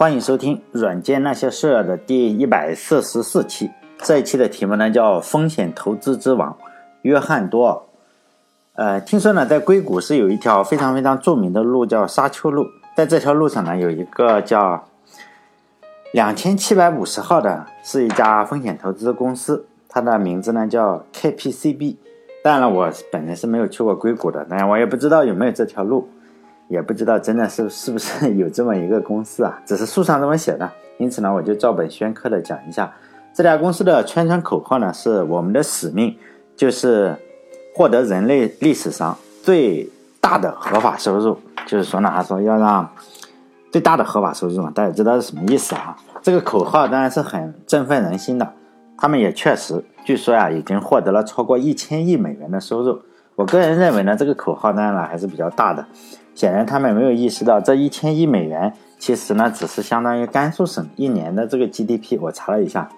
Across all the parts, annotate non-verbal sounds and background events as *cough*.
欢迎收听《软件那些事》的第一百四十四期。这一期的题目呢叫“风险投资之王”，约翰多尔。呃，听说呢，在硅谷是有一条非常非常著名的路，叫沙丘路。在这条路上呢，有一个叫两千七百五十号的，是一家风险投资公司，它的名字呢叫 KPCB。当然了，我本人是没有去过硅谷的，当然我也不知道有没有这条路。也不知道真的是是不是 *laughs* 有这么一个公司啊？只是书上这么写的，因此呢，我就照本宣科的讲一下这家公司的宣传口号呢，是我们的使命就是获得人类历史上最大的合法收入。就是说呢，他说要让最大的合法收入嘛，大家知道是什么意思啊？这个口号当然是很振奋人心的。他们也确实，据说呀，已经获得了超过一千亿美元的收入。我个人认为呢，这个口号当然了还是比较大的。显然，他们没有意识到这一千亿美元其实呢，只是相当于甘肃省一年的这个 GDP。我查了一下，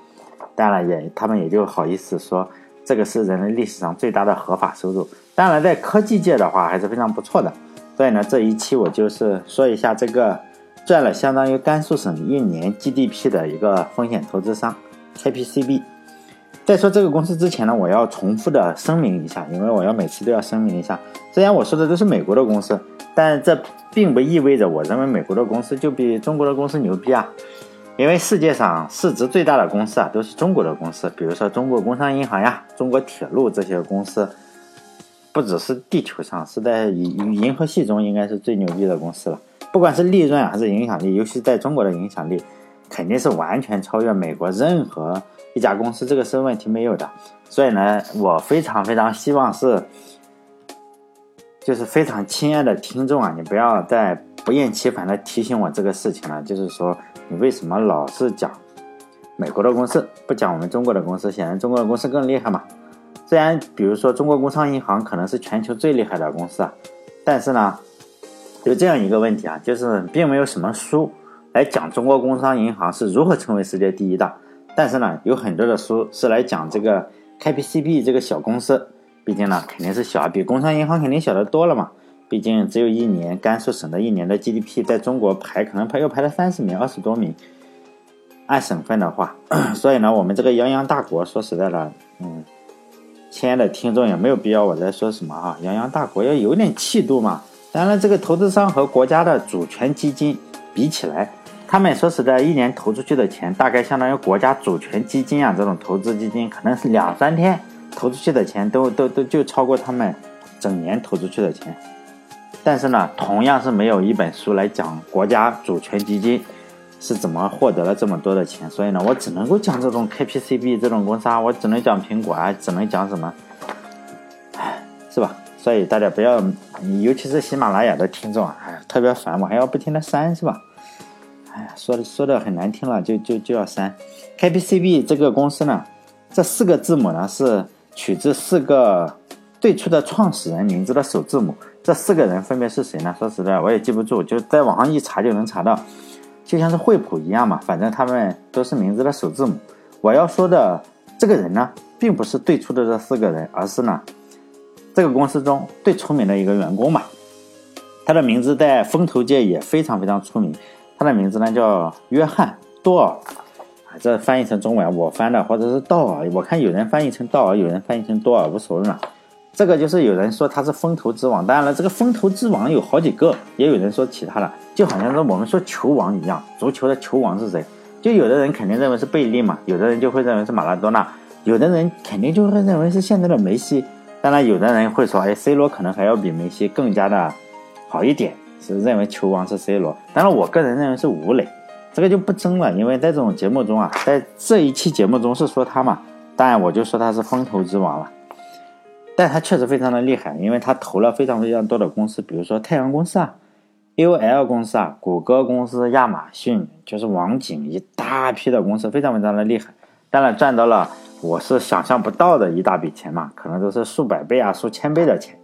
当然也他们也就好意思说这个是人类历史上最大的合法收入。当然，在科技界的话还是非常不错的。所以呢，这一期我就是说一下这个赚了相当于甘肃省一年 GDP 的一个风险投资商 KPCB。在说这个公司之前呢，我要重复的声明一下，因为我要每次都要声明一下，虽然我说的都是美国的公司。但这并不意味着我认为美国的公司就比中国的公司牛逼啊，因为世界上市值最大的公司啊都是中国的公司，比如说中国工商银行呀、中国铁路这些公司，不只是地球上，是在银银河系中应该是最牛逼的公司了。不管是利润还是影响力，尤其在中国的影响力，肯定是完全超越美国任何一家公司，这个是问题没有的。所以呢，我非常非常希望是。就是非常亲爱的听众啊，你不要再不厌其烦的提醒我这个事情了。就是说，你为什么老是讲美国的公司，不讲我们中国的公司？显然中国的公司更厉害嘛。虽然比如说中国工商银行可能是全球最厉害的公司啊，但是呢，有这样一个问题啊，就是并没有什么书来讲中国工商银行是如何成为世界第一的。但是呢，有很多的书是来讲这个 KPCB 这个小公司。毕竟呢，肯定是小，比工商银行肯定小得多了嘛。毕竟只有一年，甘肃省的一年的 GDP 在中国排可能排又排了三十名、二十多名。按省份的话，*clears throat* 所以呢，我们这个泱泱大国，说实在的，嗯，亲爱的听众也没有必要我再说什么啊。泱泱大国要有点气度嘛。当然，这个投资商和国家的主权基金比起来，他们说实在，一年投出去的钱，大概相当于国家主权基金啊这种投资基金，可能是两三天。投出去的钱都都都就超过他们整年投出去的钱，但是呢，同样是没有一本书来讲国家主权基金是怎么获得了这么多的钱，所以呢，我只能够讲这种 KPCB 这种公司啊，我只能讲苹果啊，只能讲什么，唉，是吧？所以大家不要，尤其是喜马拉雅的听众啊，哎，特别烦，我还要不停的删，是吧？哎呀，说的说的很难听了，就就就要删 KPCB 这个公司呢，这四个字母呢是。取自四个最初的创始人名字的首字母，这四个人分别是谁呢？说实在，我也记不住，就在网上一查就能查到，就像是惠普一样嘛，反正他们都是名字的首字母。我要说的这个人呢，并不是最初的这四个人，而是呢，这个公司中最出名的一个员工嘛。他的名字在风投界也非常非常出名，他的名字呢叫约翰多尔。啊这翻译成中文，我翻的或者是道尔，我看有人翻译成道尔，有人翻译成多尔，无所谓嘛。这个就是有人说他是风投之王，当然了，这个风投之王有好几个，也有人说其他的，就好像是我们说球王一样，足球的球王是谁？就有的人肯定认为是贝利嘛，有的人就会认为是马拉多纳，有的人肯定就会认为是现在的梅西。当然，有的人会说，哎，C 罗可能还要比梅西更加的好一点，是认为球王是 C 罗。当然，我个人认为是吴磊。这个就不争了，因为在这种节目中啊，在这一期节目中是说他嘛，当然我就说他是风投之王了。但他确实非常的厉害，因为他投了非常非常多的公司，比如说太阳公司啊、AOL 公司啊、谷歌公司、亚马逊，就是网景一大批的公司，非常非常的厉害。当然赚到了我是想象不到的一大笔钱嘛，可能都是数百倍啊、数千倍的钱。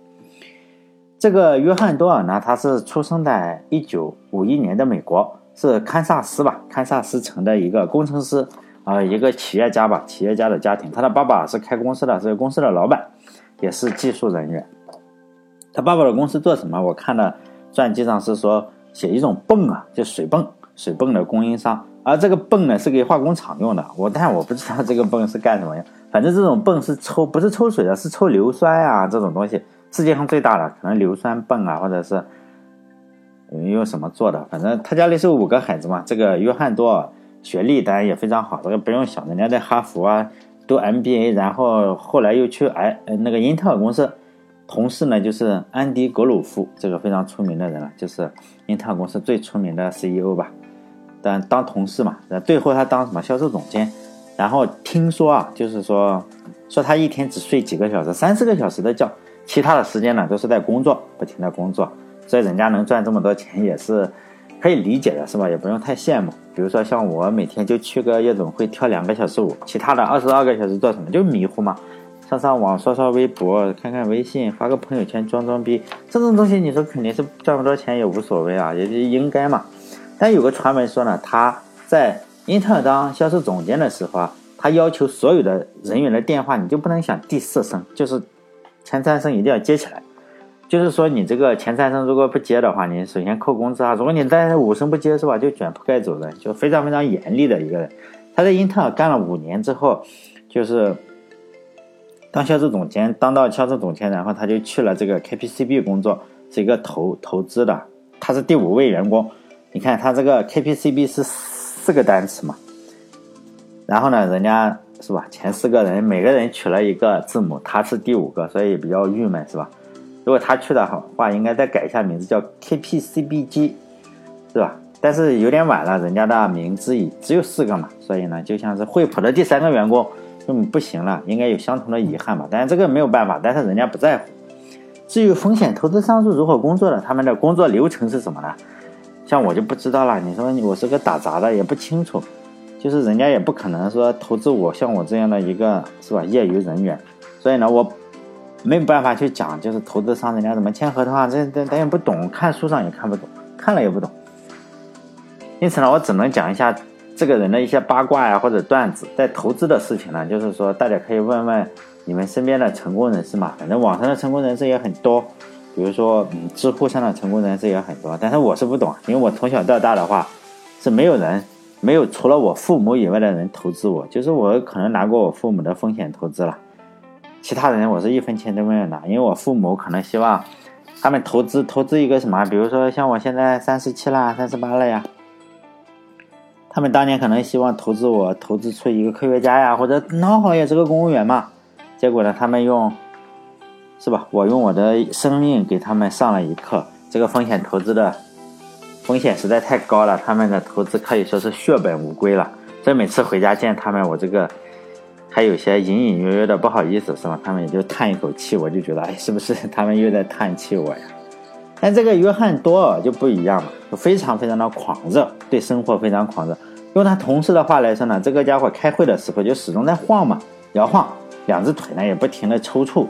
这个约翰多尔呢，他是出生在一九五一年的美国。是堪萨斯吧，堪萨斯城的一个工程师啊，一个企业家吧，企业家的家庭。他的爸爸是开公司的，是公司的老板，也是技术人员。他爸爸的公司做什么？我看了传记上是说写一种泵啊，就水泵，水泵的供应商，而这个泵呢是给化工厂用的。我但我不知道这个泵是干什么用，反正这种泵是抽不是抽水的，是抽硫酸啊这种东西，世界上最大的可能硫酸泵啊，或者是用什么做的，反正他家里是五个孩子嘛。这个约翰多学历当然也非常好，这个不用想，人家在哈佛啊读 MBA，然后后来又去哎那个英特尔公司。同事呢，就是安迪·格鲁夫，这个非常出名的人了，就是英特尔公司最出名的 CEO 吧。但当同事嘛，最后他当什么销售总监。然后听说啊，就是说说他一天只睡几个小时，三四个小时的觉，其他的时间呢都是在工作，不停的工作。所以人家能赚这么多钱也是可以理解的，是吧？也不用太羡慕。比如说像我每天就去个夜总会跳两个小时舞，其他的二十二个小时做什么？就迷糊嘛。上上网，刷刷微博，看看微信，发个朋友圈，装装逼，这种东西你说肯定是赚不着钱也无所谓啊，也就应该嘛。但有个传闻说呢，他在英特尔当销售总监的时候啊，他要求所有的人员的电话你就不能响第四声，就是前三声一定要接起来。就是说你这个前三声如果不接的话，你首先扣工资啊。如果你在五声不接是吧，就卷铺盖走人，就非常非常严厉的一个人。他在英特尔干了五年之后，就是。当销售总监，当到销售总监，然后他就去了这个 KPCB 工作，是一个投投资的，他是第五位员工。你看他这个 KPCB 是四个单词嘛，然后呢，人家是吧，前四个人每个人取了一个字母，他是第五个，所以比较郁闷是吧？如果他去的话，应该再改一下名字，叫 KPCBG，是吧？但是有点晚了，人家的名字已只有四个嘛，所以呢，就像是惠普的第三个员工。嗯，不行了，应该有相同的遗憾吧？但是这个没有办法，但是人家不在乎。至于风险投资商是如何工作的，他们的工作流程是什么呢？像我就不知道了。你说我是个打杂的，也不清楚。就是人家也不可能说投资我，像我这样的一个是吧业余人员。所以呢，我没有办法去讲，就是投资商人家怎么签合同啊，这这咱也不懂，看书上也看不懂，看了也不懂。因此呢，我只能讲一下。这个人的一些八卦呀，或者段子，在投资的事情呢，就是说大家可以问问你们身边的成功人士嘛。反正网上的成功人士也很多，比如说嗯，知乎上的成功人士也很多。但是我是不懂，因为我从小到大的话是没有人，没有除了我父母以外的人投资我，就是我可能拿过我父母的风险投资了，其他人我是一分钱都没有拿，因为我父母可能希望他们投资投资一个什么，比如说像我现在三十七啦，三十八了呀。他们当年可能希望投资我，投资出一个科学家呀，或者孬好也是个公务员嘛。结果呢，他们用，是吧？我用我的生命给他们上了一课。这个风险投资的风险实在太高了，他们的投资可以说是血本无归了。所以每次回家见他们，我这个还有些隐隐约约的不好意思，是吧？他们也就叹一口气，我就觉得，哎，是不是他们又在叹气我呀？*laughs* 但这个约翰多尔就不一样了，就非常非常的狂热，对生活非常狂热。用他同事的话来说呢，这个家伙开会的时候就始终在晃嘛，摇晃，两只腿呢也不停的抽搐，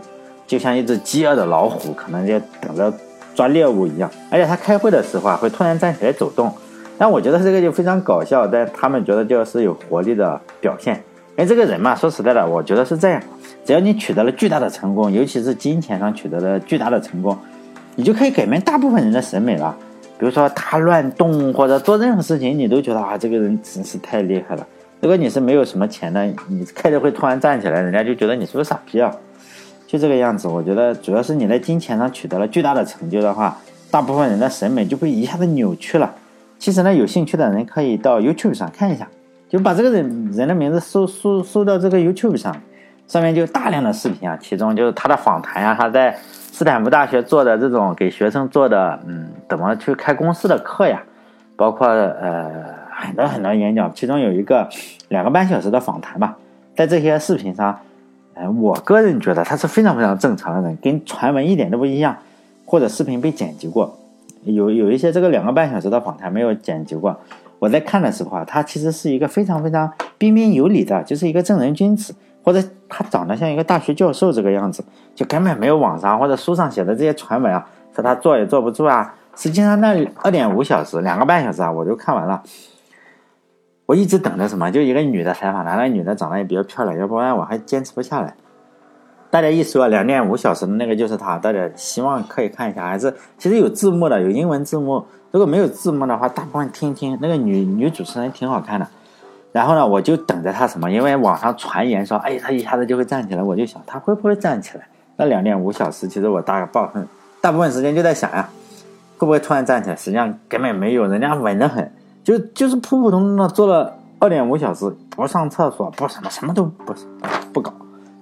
就像一只饥饿的老虎，可能就等着抓猎物一样。而且他开会的时候啊，会突然站起来走动。但我觉得这个就非常搞笑，但他们觉得就是有活力的表现。因为这个人嘛，说实在的，我觉得是这样：只要你取得了巨大的成功，尤其是金钱上取得了巨大的成功。你就可以改变大部分人的审美了，比如说他乱动或者做任何事情，你都觉得啊，这个人真是太厉害了。如果你是没有什么钱的，你开着会突然站起来，人家就觉得你是个傻逼啊，就这个样子。我觉得主要是你在金钱上取得了巨大的成就的话，大部分人的审美就会一下子扭曲了。其实呢，有兴趣的人可以到 YouTube 上看一下，就把这个人人的名字搜搜搜到这个 YouTube 上，上面就大量的视频啊，其中就是他的访谈啊，他在。斯坦福大学做的这种给学生做的，嗯，怎么去开公司的课呀？包括呃很多很多演讲，其中有一个两个半小时的访谈吧，在这些视频上，我个人觉得他是非常非常正常的人，跟传闻一点都不一样。或者视频被剪辑过，有有一些这个两个半小时的访谈没有剪辑过。我在看的时候啊，他其实是一个非常非常彬彬有礼的，就是一个正人君子。或者他长得像一个大学教授这个样子，就根本没有网上或者书上写的这些传闻啊，说他坐也坐不住啊。实际上那二点五小时、两个半小时啊，我都看完了。我一直等着什么？就一个女的采访他，那女的长得也比较漂亮，要不然我还坚持不下来。大家一说两点五小时的那个就是他，大家希望可以看一下，还是其实有字幕的，有英文字幕，如果没有字幕的话，大部分听听那个女女主持人挺好看的。然后呢，我就等着她什么，因为网上传言说，哎，她一下子就会站起来，我就想她会不会站起来？那两点五小时，其实我大概部分大部分时间就在想呀，会不会突然站起来？实际上根本没有，人家稳得很，就就是普普通通的坐了二点五小时，不上厕所，不什么什么都不不搞，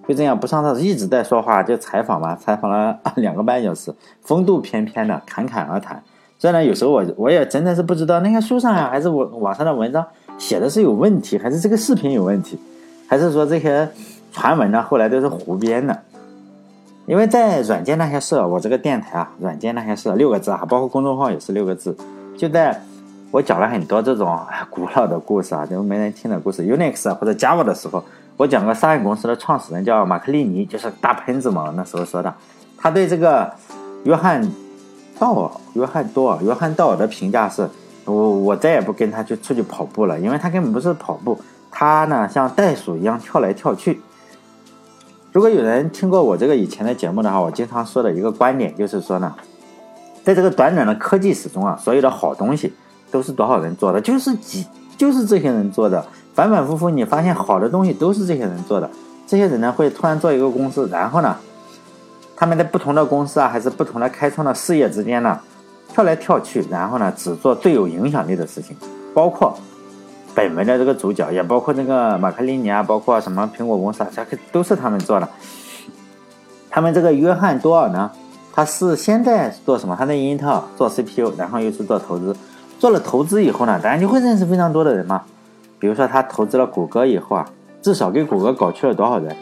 就这样不上厕所，一直在说话，就采访嘛，采访了两个半小时，风度翩翩的侃侃而谈。虽然有时候我我也真的是不知道那个书上呀，还是我网上的文章写的是有问题，还是这个视频有问题，还是说这些传闻呢？后来都是胡编的。因为在软件那些事，我这个电台啊，软件那些事六个字啊，包括公众号也是六个字。就在我讲了很多这种 *laughs* 古老的故事啊，就没人听的故事，Unix 或者 Java 的时候，我讲过商业公司的创始人叫马克利尼，就是大喷子嘛，那时候说的，他对这个约翰道尔、约翰多尔、约翰道尔的评价是，我我再也不跟他去出去跑步了，因为他根本不是跑步，他呢像袋鼠一样跳来跳去。如果有人听过我这个以前的节目的话，我经常说的一个观点就是说呢，在这个短短的科技史中啊，所有的好东西都是多少人做的？就是几，就是这些人做的。反反复复，你发现好的东西都是这些人做的。这些人呢，会突然做一个公司，然后呢，他们在不同的公司啊，还是不同的开创的事业之间呢，跳来跳去，然后呢，只做最有影响力的事情，包括。本文的这个主角也包括那个马克林尼啊，包括什么苹果公司啊，这个都是他们做的。他们这个约翰多尔呢，他是现在做什么？他在英特尔做 CPU，然后又是做投资。做了投资以后呢，当然就会认识非常多的人嘛。比如说他投资了谷歌以后啊，至少给谷歌搞去了多少人？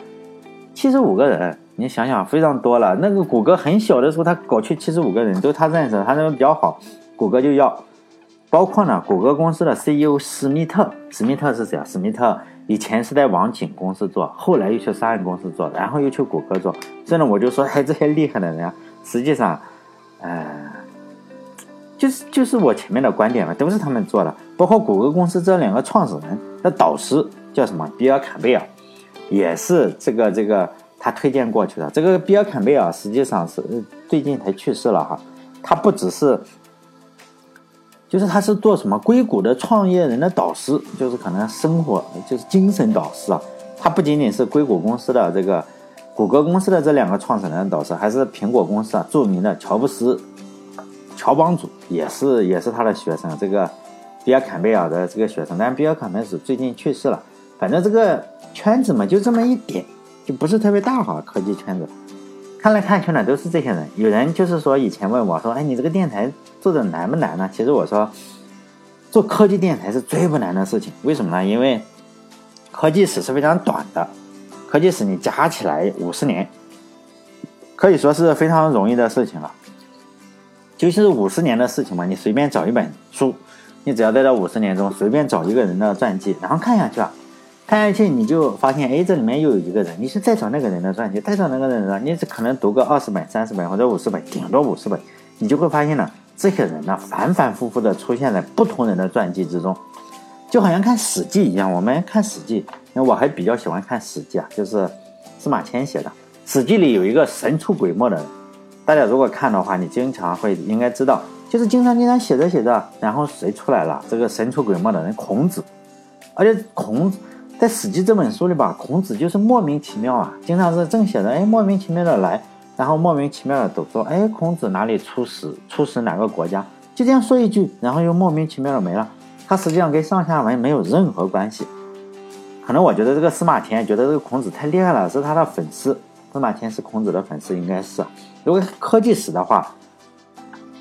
七十五个人。你想想，非常多了。那个谷歌很小的时候，他搞去七十五个人，都他认识，他认为比较好，谷歌就要。包括呢，谷歌公司的 CEO 史密特，史密特是谁啊？史密特以前是在网景公司做，后来又去商业公司做，然后又去谷歌做。所以呢，我就说，哎，这些厉害的人啊，实际上，呃，就是就是我前面的观点嘛，都是他们做的。包括谷歌公司这两个创始人的导师叫什么？比尔坎贝尔，也是这个这个他推荐过去的。这个比尔坎贝尔实际上是最近才去世了哈，他不只是。就是他是做什么硅谷的创业人的导师，就是可能生活就是精神导师啊。他不仅仅是硅谷公司的这个谷歌公司的这两个创始人的导师，还是苹果公司啊著名的乔布斯乔帮主也是也是他的学生。这个比尔坎贝尔的这个学生，但比尔坎贝尔是最近去世了。反正这个圈子嘛，就这么一点，就不是特别大哈。科技圈子看来看去呢，都是这些人。有人就是说以前问我说：“哎，你这个电台。”做的难不难呢？其实我说，做科技电台是最不难的事情。为什么呢？因为科技史是非常短的，科技史你加起来五十年，可以说是非常容易的事情了。尤其是五十年的事情嘛，你随便找一本书，你只要在这五十年中随便找一个人的传记，然后看下去啊，看下去你就发现，哎，这里面又有一个人，你是再找那个人的传记，再找那个人的，你可能读个二十本、三十本或者五十本，顶多五十本，你就会发现呢。这些人呢，反反复复的出现在不同人的传记之中，就好像看《史记》一样。我们看《史记》，因为我还比较喜欢看《史记》啊，就是司马迁写的《史记》里有一个神出鬼没的人。大家如果看的话，你经常会应该知道，就是经常经常写着写着，然后谁出来了？这个神出鬼没的人，孔子。而且孔子在《史记》这本书里吧，孔子就是莫名其妙啊，经常是正写着，哎，莫名其妙的来。然后莫名其妙的都说，哎，孔子哪里出使，出使哪个国家，就这样说一句，然后又莫名其妙的没了。他实际上跟上下文没有任何关系。可能我觉得这个司马迁觉得这个孔子太厉害了，是他的粉丝。司马迁是孔子的粉丝，应该是。如果科技史的话，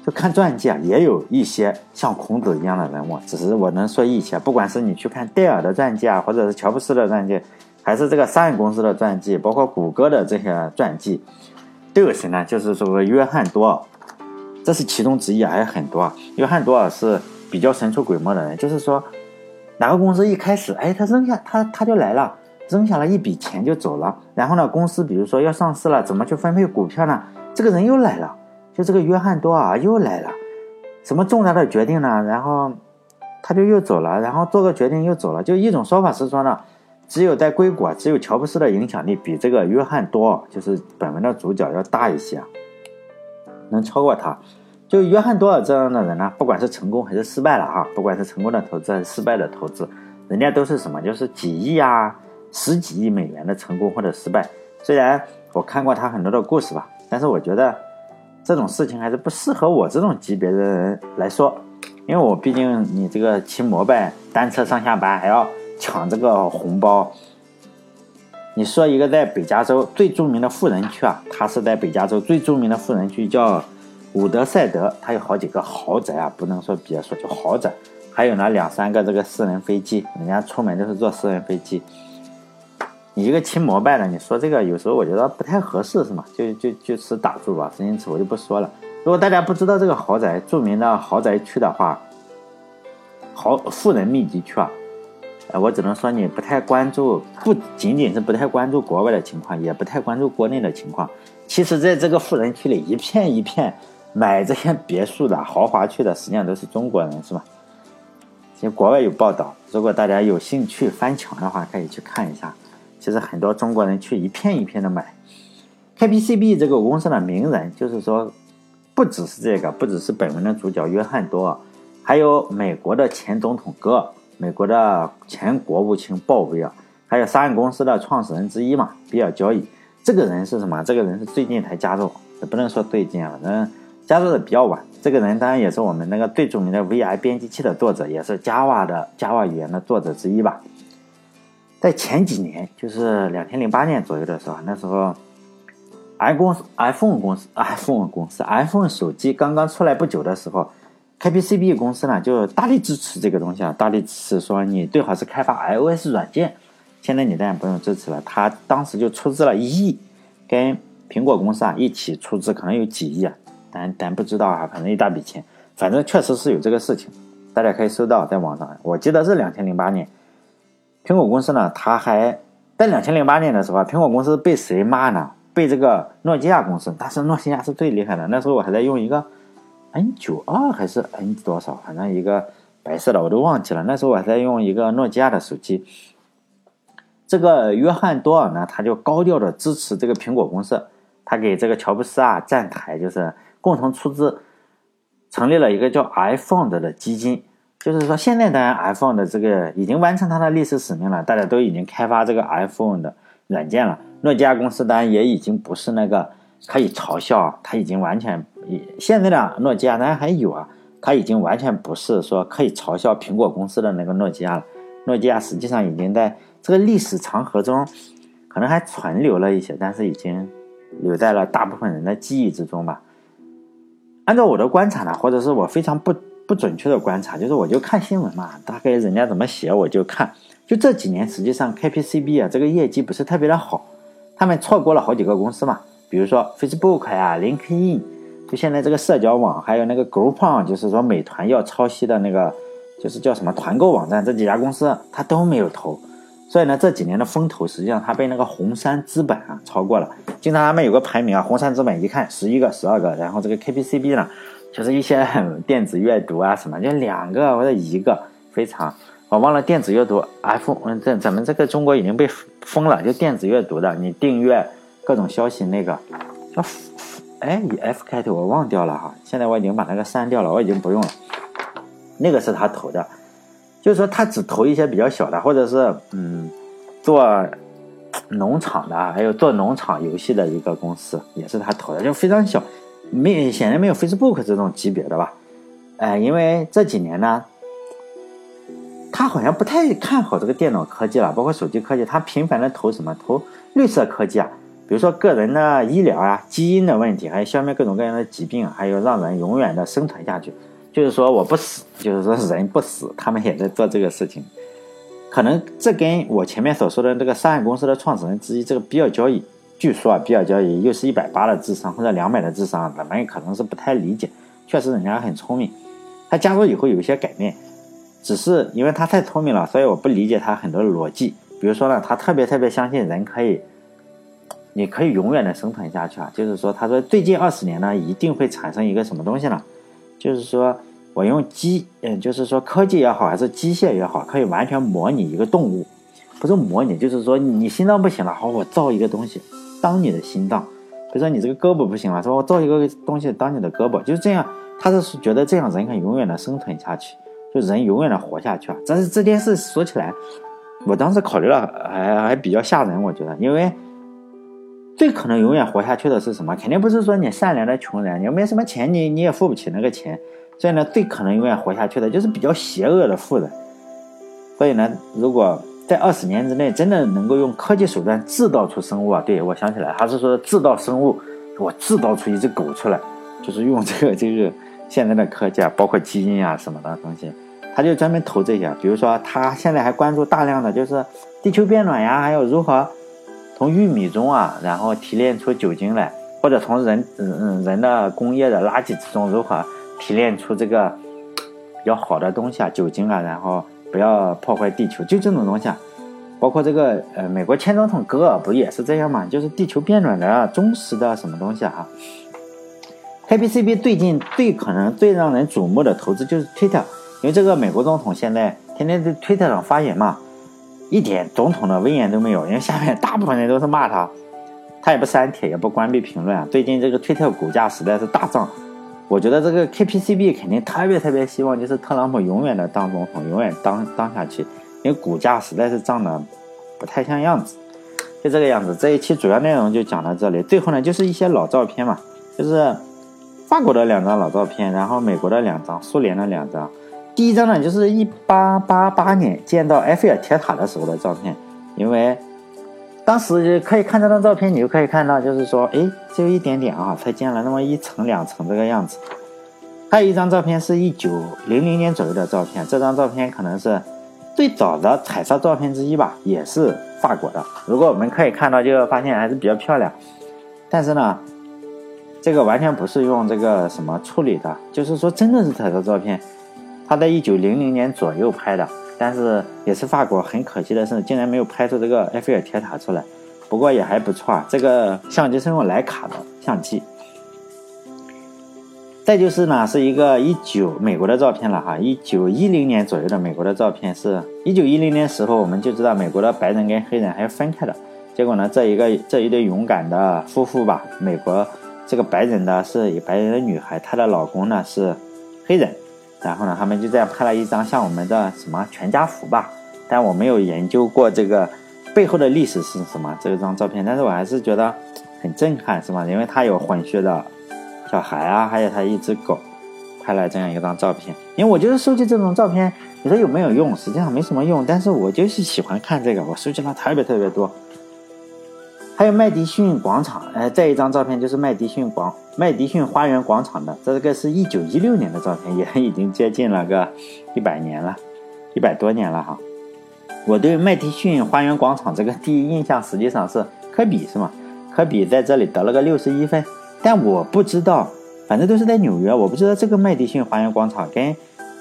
就看传记啊，也有一些像孔子一样的人物，只是我能说一些。不管是你去看戴尔的传记啊，或者是乔布斯的传记，还是这个商业公司的传记，包括谷歌的这些传记。都有谁呢？就是这个约翰多尔，这是其中之一，还有很多。约翰多尔是比较神出鬼没的人，就是说，哪个公司一开始，哎，他扔下他他就来了，扔下了一笔钱就走了。然后呢，公司比如说要上市了，怎么去分配股票呢？这个人又来了，就这个约翰多尔又来了，什么重大的决定呢？然后他就又走了，然后做个决定又走了。就一种说法是说呢。只有在硅谷，只有乔布斯的影响力比这个约翰多，就是本文的主角要大一些，能超过他。就约翰多尔这样的人呢，不管是成功还是失败了哈，不管是成功的投资还是失败的投资，人家都是什么，就是几亿啊、十几亿美元的成功或者失败。虽然我看过他很多的故事吧，但是我觉得这种事情还是不适合我这种级别的人来说，因为我毕竟你这个骑摩拜单车上下班还要抢这个红包。你说一个在北加州最著名的富人区啊，他是在北加州最著名的富人区叫伍德赛德，他有好几个豪宅啊，不能说别墅，就豪宅，还有呢两三个这个私人飞机，人家出门都是坐私人飞机。你一个骑摩拜的，你说这个有时候我觉得不太合适，是吗？就就就此打住吧，因此我就不说了。如果大家不知道这个豪宅著名的豪宅区的话，豪富人密集区啊。我只能说你不太关注，不仅仅是不太关注国外的情况，也不太关注国内的情况。其实，在这个富人区里，一片一片买这些别墅的豪华区的，实际上都是中国人，是吧？其实国外有报道，如果大家有兴趣翻墙的话，可以去看一下。其实很多中国人去一片一片的买。KPCB 这个公司的名人，就是说，不只是这个，不只是本文的主角约翰多，还有美国的前总统戈。美国的前国务卿鲍威尔，还有沙岸公司的创始人之一嘛，比尔交易。这个人是什么？这个人是最近才加入，也不能说最近啊，反正加入的比较晚。这个人当然也是我们那个最著名的 VI 编辑器的作者，也是 Java 的 Java 语言的作者之一吧。在前几年，就是两千零八年左右的时候，那时候，i 公司 iPhone 公司 iPhone 公司 iPhone 手机刚刚出来不久的时候。KPCB 公司呢，就大力支持这个东西啊，大力支持说你最好是开发 iOS 软件。现在你当然不用支持了，他当时就出资了一亿，跟苹果公司啊一起出资，可能有几亿啊，但但不知道啊，反正一大笔钱，反正确实是有这个事情，大家可以搜到在网上。我记得是两千零八年，苹果公司呢，它还在两千零八年的时候，苹果公司被谁骂呢？被这个诺基亚公司，但是诺基亚是最厉害的，那时候我还在用一个。N 九二还是 N 多少？反正一个白色的，我都忘记了。那时候我还在用一个诺基亚的手机。这个约翰多尔呢，他就高调的支持这个苹果公司，他给这个乔布斯啊站台，就是共同出资，成立了一个叫 iPhone 的基金。就是说，现在当然 iPhone 的这个已经完成它的历史使命了，大家都已经开发这个 iPhone 的软件了。诺基亚公司当然也已经不是那个可以嘲笑，它已经完全。现在的诺基亚当然还有啊，它已经完全不是说可以嘲笑苹果公司的那个诺基亚了。诺基亚实际上已经在这个历史长河中，可能还存留了一些，但是已经留在了大部分人的记忆之中吧。按照我的观察呢，或者是我非常不不准确的观察，就是我就看新闻嘛，大概人家怎么写我就看。就这几年，实际上 KPCB 啊这个业绩不是特别的好，他们错过了好几个公司嘛，比如说 Facebook 呀、LinkedIn。就现在这个社交网，还有那个 Groupon，就是说美团要抄袭的那个，就是叫什么团购网站，这几家公司他都没有投，所以呢，这几年的风投实际上它被那个红杉资本啊超过了。经常他们有个排名啊，红杉资本一看十一个、十二个，然后这个 KPCB 呢，就是一些电子阅读啊什么，就两个或者一个，非常我忘了电子阅读 iPhone，嗯，这咱们这个中国已经被封了，就电子阅读的，你订阅各种消息那个叫。哎，以 F 开头，我忘掉了哈。现在我已经把那个删掉了，我已经不用了。那个是他投的，就是说他只投一些比较小的，或者是嗯，做农场的，还有做农场游戏的一个公司，也是他投的，就非常小，没显然没有 Facebook 这种级别的吧？哎，因为这几年呢，他好像不太看好这个电脑科技了，包括手机科技，他频繁的投什么？投绿色科技啊。比如说个人的医疗啊，基因的问题，还有消灭各种各样的疾病，还有让人永远的生存下去。就是说我不死，就是说人不死，他们也在做这个事情。可能这跟我前面所说的这个商业公司的创始人之一这个比尔交易，据说啊，比尔交易又是一百八的智商或者两百的智商，咱们可能是不太理解。确实人家很聪明，他加入以后有一些改变，只是因为他太聪明了，所以我不理解他很多逻辑。比如说呢，他特别特别相信人可以。你可以永远的生存下去啊！就是说，他说最近二十年呢，一定会产生一个什么东西呢？就是说我用机，嗯，就是说科技也好，还是机械也好，可以完全模拟一个动物，不是模拟，就是说你心脏不行了，好，我造一个东西当你的心脏；比如说你这个胳膊不行了，说我造一个东西当你的胳膊，就是这样。他是觉得这样人可以永远的生存下去，就人永远的活下去啊。但是这件事说起来，我当时考虑了，还还比较吓人，我觉得，因为最可能永远活下去的是什么？肯定不是说你善良的穷人，你没什么钱，你你也付不起那个钱。所以呢，最可能永远活下去的就是比较邪恶的富人。所以呢，如果在二十年之内真的能够用科技手段制造出生物啊，对我想起来，他是说制造生物，我制造出一只狗出来，就是用这个这个现在的科技啊，包括基因啊什么的东西，他就专门投这些。比如说，他现在还关注大量的就是地球变暖呀，还有如何从玉米中啊，然后提炼出酒精来，或者从人嗯人的工业的垃圾之中如何。提炼出这个比较好的东西啊，酒精啊，然后不要破坏地球，就这种东西啊，包括这个呃，美国前总统戈尔不也是这样嘛？就是地球变暖的忠实的什么东西啊？KPCB 最近最可能最让人瞩目的投资就是 Twitter，因为这个美国总统现在天天在 Twitter 上发言嘛，一点总统的威严都没有，因为下面大部分人都是骂他，他也不删帖，也不关闭评论啊。最近这个 Twitter 股价实在是大涨。我觉得这个 KPCB 肯定特别特别希望，就是特朗普永远的当总统，永远当当下去，因为股价实在是涨得不太像样子，就这个样子。这一期主要内容就讲到这里，最后呢就是一些老照片嘛，就是法国的两张老照片，然后美国的两张，苏联的两张。第一张呢就是一八八八年建到埃菲尔铁塔的时候的照片，因为。当时可以看这张照片，你就可以看到，就是说，哎，只有一点点啊，才建了那么一层两层这个样子。还有一张照片是一九零零年左右的照片，这张照片可能是最早的彩色照片之一吧，也是法国的。如果我们可以看到，就发现还是比较漂亮。但是呢，这个完全不是用这个什么处理的，就是说真的是彩色照片，它在一九零零年左右拍的。但是也是法国，很可惜的是，竟然没有拍出这个埃菲尔铁塔出来。不过也还不错啊，这个相机是用徕卡的相机。再就是呢，是一个一九美国的照片了哈，一九一零年左右的美国的照片，是一九一零年时候我们就知道美国的白人跟黑人还要分开的。结果呢，这一个这一对勇敢的夫妇吧，美国这个白人的是以白人的女孩，她的老公呢是黑人。然后呢，他们就这样拍了一张像我们的什么全家福吧，但我没有研究过这个背后的历史是什么这张照片，但是我还是觉得很震撼，是吧？因为他有混血的小孩啊，还有他一只狗，拍了这样一张照片。因为我就是收集这种照片，你说有没有用？实际上没什么用，但是我就是喜欢看这个，我收集了特别特别多。还有麦迪逊广场，哎，这一张照片就是麦迪逊广麦迪逊花园广场的，这个是一九一六年的照片，也 *laughs* 已经接近了个一百年了，一百多年了哈。我对麦迪逊花园广场这个第一印象实际上是科比是吗？科比在这里得了个六十一分，但我不知道，反正都是在纽约，我不知道这个麦迪逊花园广场跟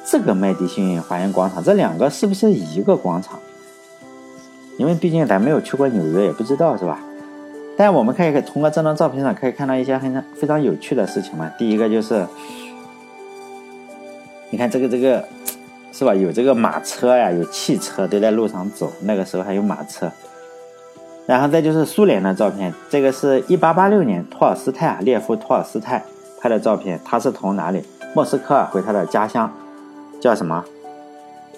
这个麦迪逊花园广场这两个是不是一个广场？因为毕竟咱没有去过纽约，也不知道是吧？但我们可以通过这张照片上可以看到一些很非常有趣的事情嘛。第一个就是，你看这个这个，是吧？有这个马车呀，有汽车都在路上走。那个时候还有马车。然后再就是苏联的照片，这个是一八八六年托尔斯泰啊，列夫托尔斯泰拍的照片。他是从哪里？莫斯科回他的家乡，叫什么？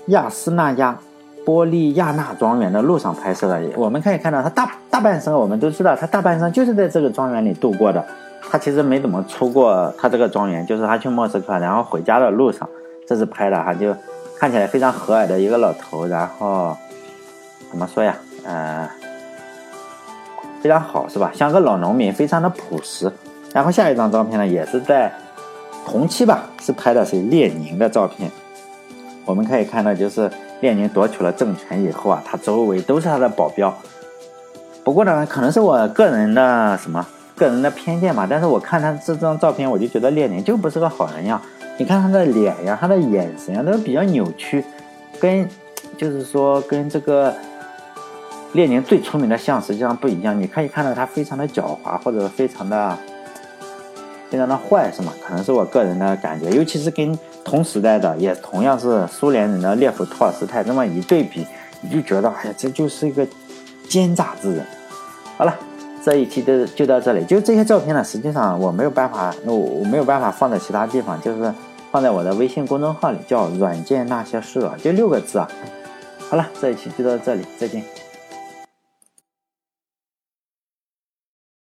亚斯纳亚。波利亚纳庄园的路上拍摄的，我们可以看到他大大半生，我们都知道他大半生就是在这个庄园里度过的。他其实没怎么出过他这个庄园，就是他去莫斯科，然后回家的路上，这是拍的哈，就看起来非常和蔼的一个老头，然后怎么说呀？呃，非常好是吧？像个老农民，非常的朴实。然后下一张照片呢，也是在同期吧，是拍的是列宁的照片。我们可以看到就是。列宁夺取了政权以后啊，他周围都是他的保镖。不过呢，可能是我个人的什么个人的偏见吧。但是我看他这张照片，我就觉得列宁就不是个好人呀。你看他的脸呀，他的眼神啊，都比较扭曲，跟就是说跟这个列宁最出名的像实际上不一样。你可以看到他非常的狡猾，或者非常的非常的坏，是吗？可能是我个人的感觉，尤其是跟。同时代的也同样是苏联人的列夫·托尔斯泰，这么一对比，你就觉得，哎呀，这就是一个奸诈之人。好了，这一期的就到这里。就这些照片呢，实际上我没有办法，我我没有办法放在其他地方，就是放在我的微信公众号里，叫“软件那些事”，啊就六个字啊。好了，这一期就到这里，再见。